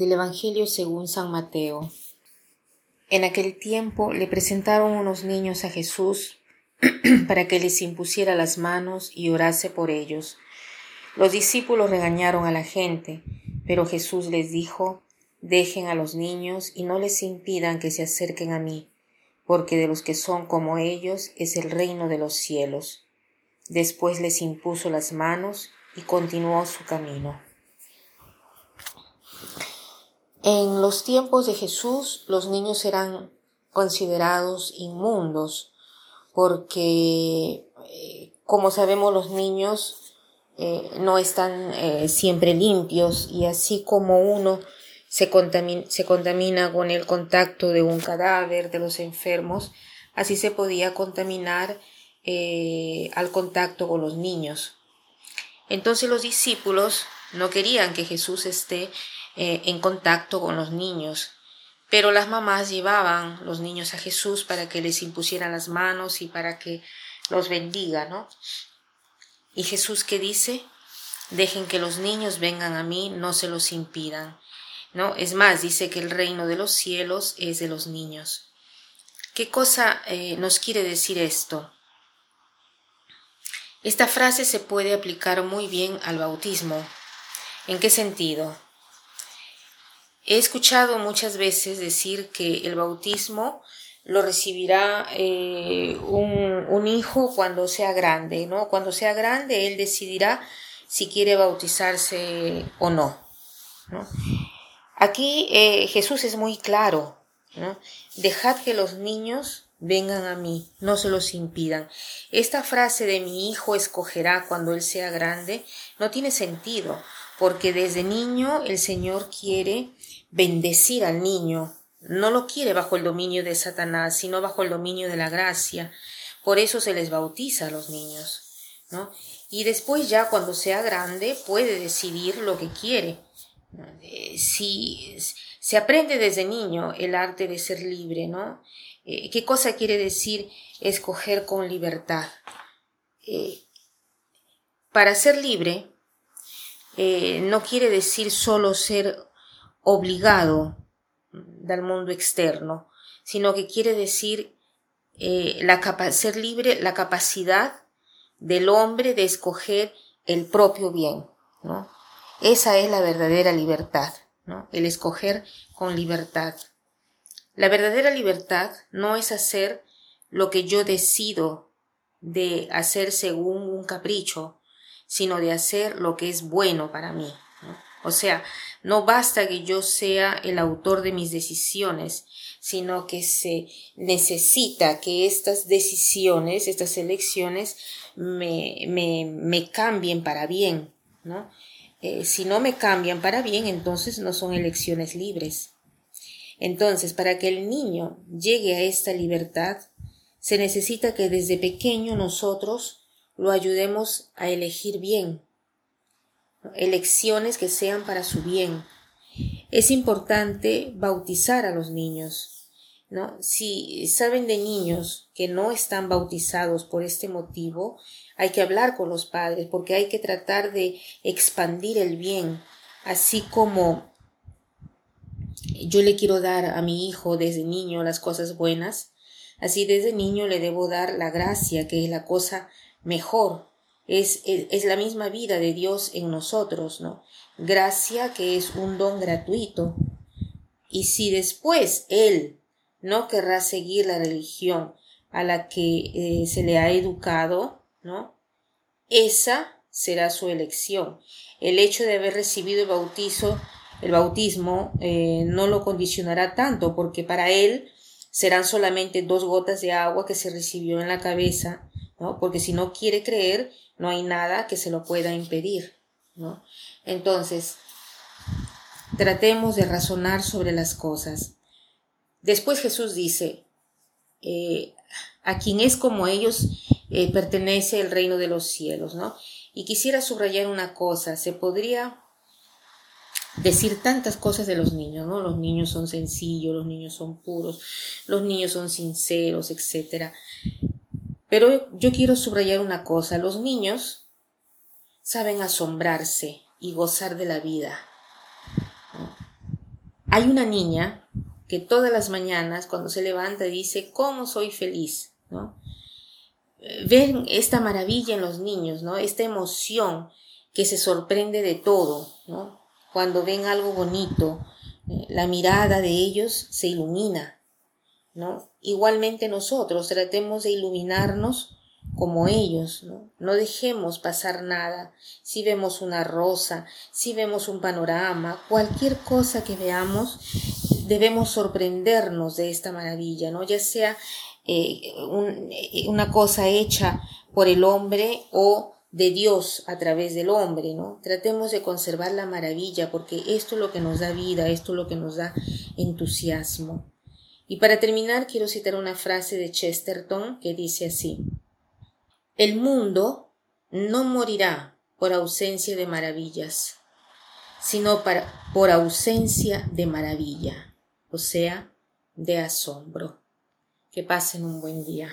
Del Evangelio según San Mateo. En aquel tiempo le presentaron unos niños a Jesús para que les impusiera las manos y orase por ellos. Los discípulos regañaron a la gente, pero Jesús les dijo, Dejen a los niños y no les impidan que se acerquen a mí, porque de los que son como ellos es el reino de los cielos. Después les impuso las manos y continuó su camino. En los tiempos de Jesús los niños eran considerados inmundos porque, eh, como sabemos, los niños eh, no están eh, siempre limpios y así como uno se contamina, se contamina con el contacto de un cadáver de los enfermos, así se podía contaminar al contacto con los niños. Entonces los discípulos no querían que Jesús esté eh, en contacto con los niños. Pero las mamás llevaban los niños a Jesús para que les impusieran las manos y para que los bendiga, ¿no? Y Jesús que dice, dejen que los niños vengan a mí, no se los impidan. ¿No? Es más, dice que el reino de los cielos es de los niños. ¿Qué cosa eh, nos quiere decir esto? Esta frase se puede aplicar muy bien al bautismo. ¿En qué sentido? He escuchado muchas veces decir que el bautismo lo recibirá eh, un, hijo cuando sea grande, ¿no? Cuando sea grande, él decidirá si quiere bautizarse o no. Aquí eh, Jesús es muy claro, Dejad que los niños vengan a mí, no se los impidan. Esta frase de mi hijo escogerá cuando él sea grande no tiene sentido, porque desde niño el Señor quiere bendecir al niño, no lo quiere bajo el dominio de Satanás, sino bajo el dominio de la gracia. Por eso se les bautiza a los niños, ¿no? Y después ya cuando sea grande puede decidir lo que quiere. Eh, si se aprende desde niño el arte de ser libre, ¿no? Eh, ¿Qué cosa quiere decir escoger con libertad? Eh, para ser libre no quiere decir solo ser obligado del mundo externo, sino que quiere decir eh, la ser libre, la capacidad del hombre de escoger el propio bien. ¿no? Esa es la verdadera libertad, ¿no? el escoger con libertad. La verdadera libertad no es hacer lo que yo decido de hacer según un capricho, sino de hacer lo que es bueno para mí. O sea, no basta que yo sea el autor de mis decisiones, sino que se necesita que estas decisiones, estas elecciones, me, me, me cambien para bien, ¿no? Eh, si no me cambian para bien, entonces no son elecciones libres. Entonces, para que el niño llegue a esta libertad, se necesita que desde pequeño nosotros lo ayudemos a elegir bien, elecciones que sean para su bien. Es importante bautizar a los niños. ¿no? Si saben de niños que no están bautizados por este motivo, hay que hablar con los padres porque hay que tratar de expandir el bien, así como yo le quiero dar a mi hijo desde niño las cosas buenas, así desde niño le debo dar la gracia, que es la cosa mejor, es, es, la misma vida de Dios en nosotros, ¿no? Gracia que es un don gratuito. Y si después Él no querrá seguir la religión a la que eh, se le ha educado, ¿no? Esa será su elección. El hecho de haber recibido el bautizo, el bautismo, eh, no lo condicionará tanto, porque para él serán solamente dos gotas de agua que se recibió en la cabeza, ¿no? Porque si no quiere creer, no hay nada que se lo pueda impedir, ¿no? Entonces, tratemos de razonar sobre las cosas. Después Jesús dice, eh, a quien es como ellos eh, pertenece el reino de los cielos, ¿no? Y quisiera subrayar una cosa, se podría decir tantas cosas de los niños, ¿no? Los niños son sencillos, los niños son puros, los niños son sinceros, etcétera. Pero yo quiero subrayar una cosa, los niños saben asombrarse y gozar de la vida. Hay una niña que todas las mañanas cuando se levanta dice, ¿cómo soy feliz? ¿no? Ven esta maravilla en los niños, ¿no? Esta emoción que se sorprende de todo, ¿no? Cuando ven algo bonito, eh, la mirada de ellos se ilumina, Igualmente nosotros tratemos de iluminarnos como ellos, ¿no? No dejemos pasar nada. Si vemos una rosa, si vemos un panorama, cualquier cosa que veamos, debemos sorprendernos de esta maravilla, ¿no? Ya sea eh, eh, una cosa hecha por el hombre o de Dios a través del hombre, ¿no? Tratemos de conservar la maravilla porque esto es lo que nos da vida, esto es lo que nos da entusiasmo. Y para terminar quiero citar una frase de Chesterton que dice así El mundo no morirá por ausencia de maravillas, sino por ausencia de maravilla, o sea, de asombro. Que pasen un buen día.